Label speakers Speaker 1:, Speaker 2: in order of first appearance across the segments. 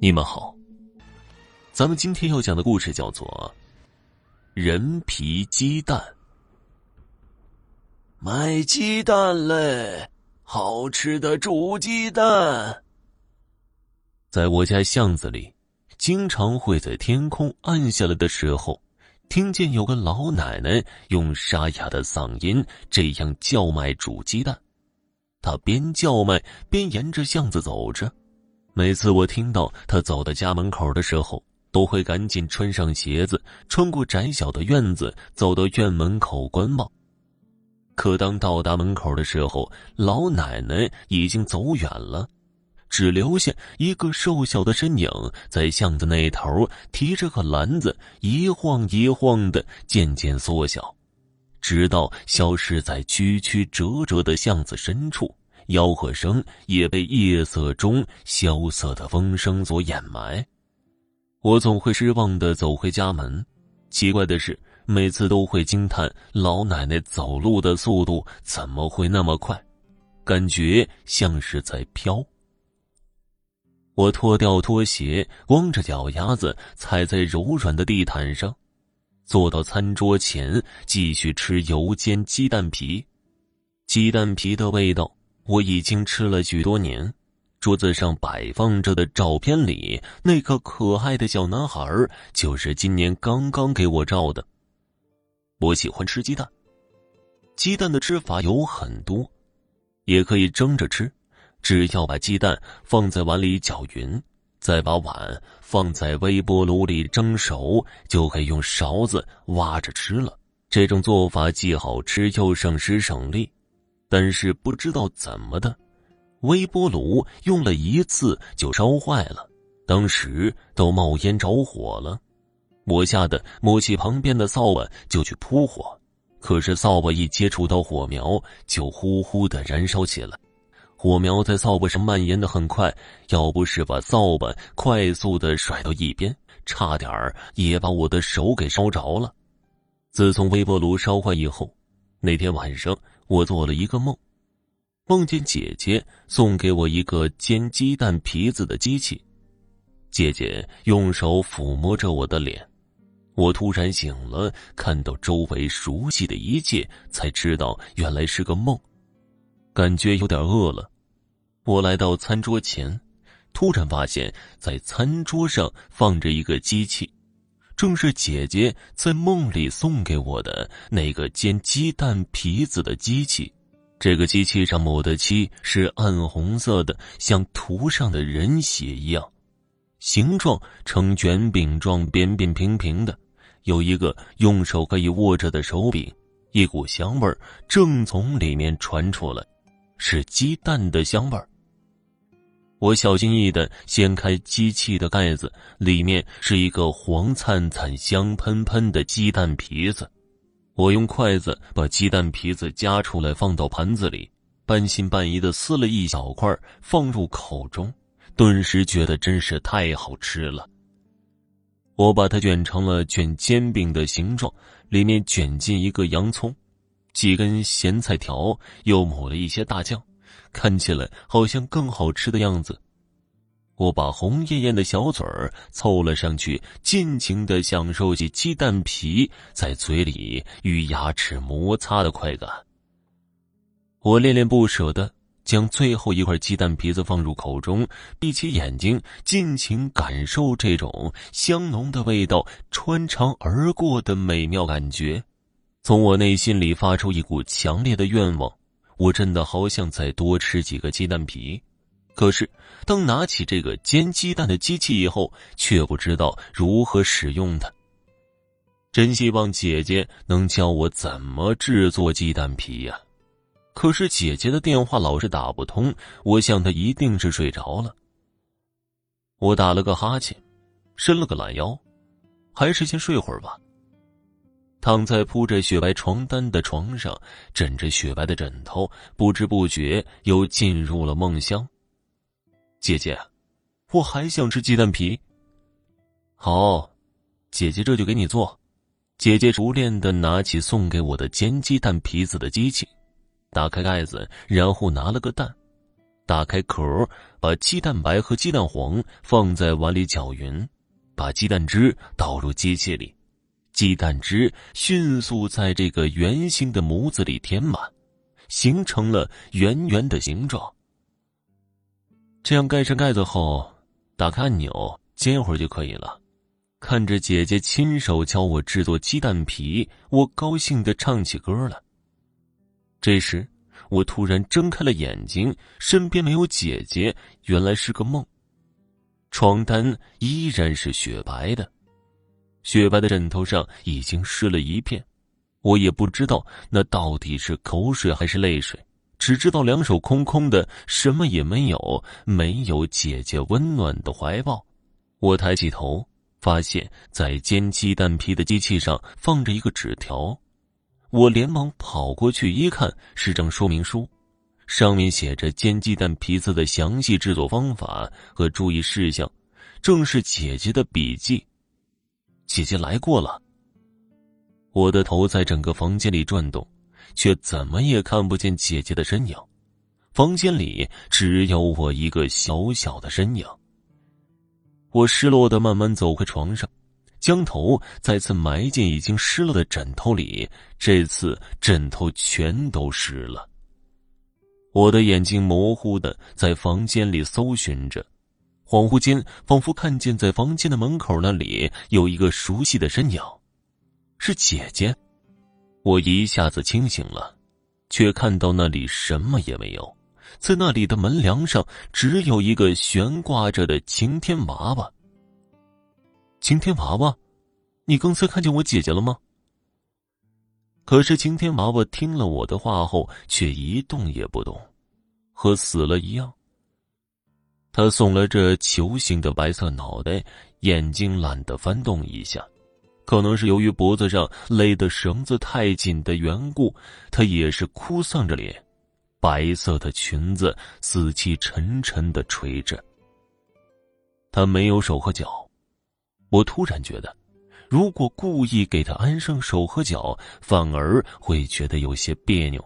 Speaker 1: 你们好，咱们今天要讲的故事叫做《人皮鸡蛋》。
Speaker 2: 买鸡蛋嘞，好吃的煮鸡蛋。
Speaker 1: 在我家巷子里，经常会在天空暗下来的时候，听见有个老奶奶用沙哑的嗓音这样叫卖煮鸡蛋。她边叫卖边沿着巷子走着。每次我听到他走到家门口的时候，都会赶紧穿上鞋子，穿过窄小的院子，走到院门口观望。可当到达门口的时候，老奶奶已经走远了，只留下一个瘦小的身影在巷子那头提着个篮子，一晃一晃的渐渐缩小，直到消失在曲曲折折的巷子深处。吆喝声也被夜色中萧瑟的风声所掩埋。我总会失望的走回家门。奇怪的是，每次都会惊叹老奶奶走路的速度怎么会那么快，感觉像是在飘。我脱掉拖鞋，光着脚丫子踩在柔软的地毯上，坐到餐桌前，继续吃油煎鸡蛋皮。鸡蛋皮的味道。我已经吃了许多年，桌子上摆放着的照片里那个可爱的小男孩就是今年刚刚给我照的。我喜欢吃鸡蛋，鸡蛋的吃法有很多，也可以蒸着吃，只要把鸡蛋放在碗里搅匀，再把碗放在微波炉里蒸熟，就可以用勺子挖着吃了。这种做法既好吃又省时省力。但是不知道怎么的，微波炉用了一次就烧坏了，当时都冒烟着火了。我吓得摸起旁边的扫把就去扑火，可是扫把一接触到火苗就呼呼的燃烧起来，火苗在扫把上蔓延的很快，要不是把扫把快速的甩到一边，差点儿也把我的手给烧着了。自从微波炉烧坏以后，那天晚上。我做了一个梦，梦见姐姐送给我一个煎鸡蛋皮子的机器，姐姐用手抚摸着我的脸，我突然醒了，看到周围熟悉的一切，才知道原来是个梦，感觉有点饿了，我来到餐桌前，突然发现，在餐桌上放着一个机器。正是姐姐在梦里送给我的那个煎鸡蛋皮子的机器，这个机器上抹的漆是暗红色的，像涂上的人血一样，形状呈卷饼状，扁扁平平的，有一个用手可以握着的手柄，一股香味正从里面传出来，是鸡蛋的香味儿。我小心翼翼的掀开机器的盖子，里面是一个黄灿灿、香喷喷的鸡蛋皮子。我用筷子把鸡蛋皮子夹出来，放到盘子里，半信半疑的撕了一小块，放入口中，顿时觉得真是太好吃了。我把它卷成了卷煎饼的形状，里面卷进一个洋葱，几根咸菜条，又抹了一些大酱。看起来好像更好吃的样子，我把红艳艳的小嘴儿凑了上去，尽情的享受起鸡蛋皮在嘴里与牙齿摩擦的快感。我恋恋不舍的将最后一块鸡蛋皮子放入口中，闭起眼睛，尽情感受这种香浓的味道穿肠而过的美妙感觉，从我内心里发出一股强烈的愿望。我真的好想再多吃几个鸡蛋皮，可是当拿起这个煎鸡蛋的机器以后，却不知道如何使用它。真希望姐姐能教我怎么制作鸡蛋皮呀！可是姐姐的电话老是打不通，我想她一定是睡着了。我打了个哈欠，伸了个懒腰，还是先睡会儿吧。躺在铺着雪白床单的床上，枕着雪白的枕头，不知不觉又进入了梦乡。姐姐，我还想吃鸡蛋皮。好，姐姐这就给你做。姐姐熟练的拿起送给我的煎鸡蛋皮子的机器，打开盖子，然后拿了个蛋，打开壳，把鸡蛋白和鸡蛋黄放在碗里搅匀，把鸡蛋汁倒入机器里，鸡蛋汁迅速在这个圆形的模子里填满，形成了圆圆的形状。这样盖上盖子后，打开按钮，煎会儿就可以了。看着姐姐亲手教我制作鸡蛋皮，我高兴的唱起歌了。这时，我突然睁开了眼睛，身边没有姐姐，原来是个梦。床单依然是雪白的，雪白的枕头上已经湿了一片。我也不知道那到底是口水还是泪水，只知道两手空空的，什么也没有，没有姐姐温暖的怀抱。我抬起头。发现，在煎鸡蛋皮的机器上放着一个纸条，我连忙跑过去一看，是张说明书，上面写着煎鸡蛋皮子的详细制作方法和注意事项，正是姐姐的笔记。姐姐来过了。我的头在整个房间里转动，却怎么也看不见姐姐的身影，房间里只有我一个小小的身影。我失落的慢慢走回床上，将头再次埋进已经湿了的枕头里。这次枕头全都湿了。我的眼睛模糊的在房间里搜寻着，恍惚间仿佛看见在房间的门口那里有一个熟悉的身影，是姐姐。我一下子清醒了，却看到那里什么也没有。在那里的门梁上，只有一个悬挂着的晴天娃娃。晴天娃娃，你刚才看见我姐姐了吗？可是晴天娃娃听了我的话后，却一动也不动，和死了一样。他耸了这球形的白色脑袋，眼睛懒得翻动一下，可能是由于脖子上勒的绳子太紧的缘故，他也是哭丧着脸。白色的裙子死气沉沉的垂着，他没有手和脚。我突然觉得，如果故意给他安上手和脚，反而会觉得有些别扭。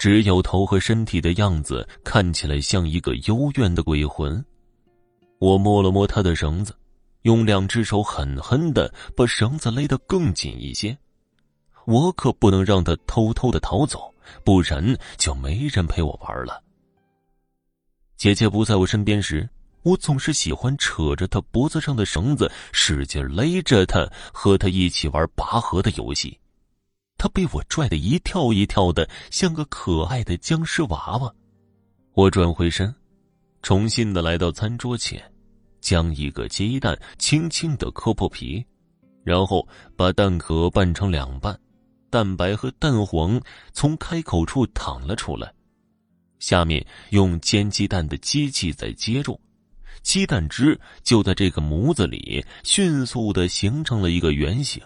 Speaker 1: 只有头和身体的样子看起来像一个幽怨的鬼魂。我摸了摸他的绳子，用两只手狠狠的把绳子勒得更紧一些。我可不能让他偷偷的逃走。不然就没人陪我玩了。姐姐不在我身边时，我总是喜欢扯着她脖子上的绳子，使劲勒着她，和她一起玩拔河的游戏。他被我拽得一跳一跳的，像个可爱的僵尸娃娃。我转回身，重新的来到餐桌前，将一个鸡蛋轻轻的磕破皮，然后把蛋壳拌成两半。蛋白和蛋黄从开口处淌了出来，下面用煎鸡蛋的机器在接住，鸡蛋汁就在这个模子里迅速的形成了一个圆形。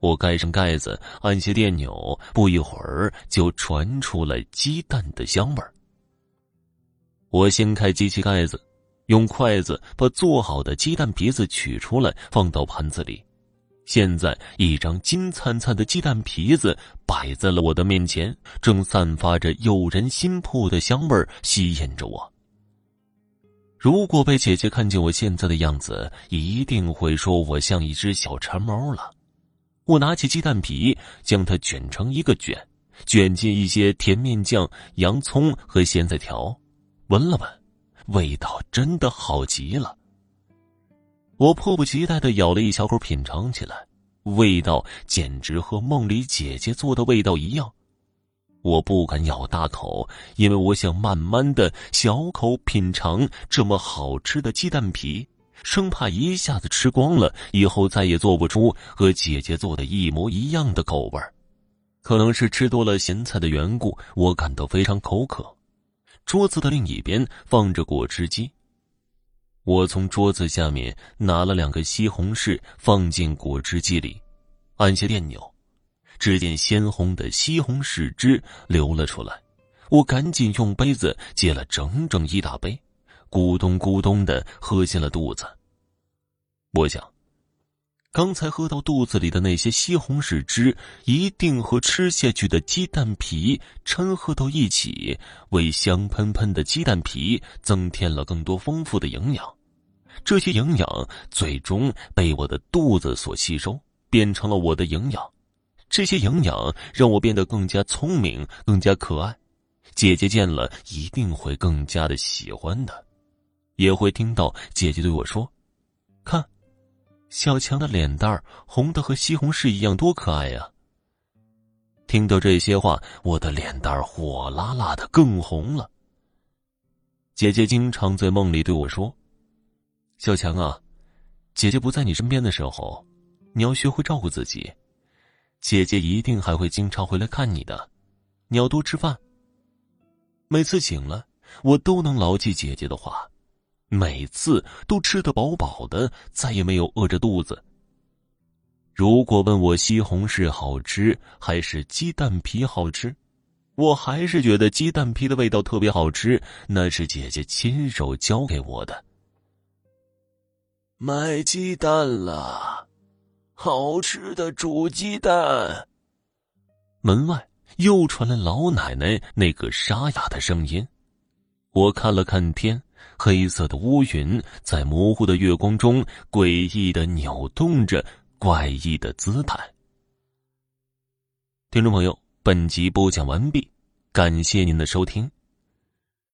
Speaker 1: 我盖上盖子，按下电钮，不一会儿就传出了鸡蛋的香味儿。我掀开机器盖子，用筷子把做好的鸡蛋皮子取出来，放到盘子里。现在，一张金灿灿的鸡蛋皮子摆在了我的面前，正散发着诱人心魄的香味儿吸引着我。如果被姐姐看见我现在的样子，一定会说我像一只小馋猫了。我拿起鸡蛋皮，将它卷成一个卷，卷进一些甜面酱、洋葱和咸菜条，闻了闻，味道真的好极了。我迫不及待的咬了一小口，品尝起来，味道简直和梦里姐姐做的味道一样。我不敢咬大口，因为我想慢慢的小口品尝这么好吃的鸡蛋皮，生怕一下子吃光了，以后再也做不出和姐姐做的一模一样的口味可能是吃多了咸菜的缘故，我感到非常口渴。桌子的另一边放着果汁机。我从桌子下面拿了两个西红柿，放进果汁机里，按下电钮，只见鲜红的西红柿汁流了出来。我赶紧用杯子接了整整一大杯，咕咚咕咚的喝进了肚子。我想，刚才喝到肚子里的那些西红柿汁，一定和吃下去的鸡蛋皮掺和到一起，为香喷喷的鸡蛋皮增添了更多丰富的营养。这些营养最终被我的肚子所吸收，变成了我的营养。这些营养让我变得更加聪明，更加可爱。姐姐见了一定会更加的喜欢的，也会听到姐姐对我说：“看。”小强的脸蛋红的和西红柿一样，多可爱呀！听到这些话，我的脸蛋火辣辣的，更红了。姐姐经常在梦里对我说：“小强啊，姐姐不在你身边的时候，你要学会照顾自己。姐姐一定还会经常回来看你的，你要多吃饭。”每次醒了，我都能牢记姐姐的话。每次都吃得饱饱的，再也没有饿着肚子。如果问我西红柿好吃还是鸡蛋皮好吃，我还是觉得鸡蛋皮的味道特别好吃，那是姐姐亲手教给我的。
Speaker 2: 买鸡蛋了，好吃的煮鸡蛋。
Speaker 1: 门外又传来老奶奶那个沙哑的声音。我看了看天。黑色的乌云在模糊的月光中诡异的扭动着，怪异的姿态。听众朋友，本集播讲完毕，感谢您的收听。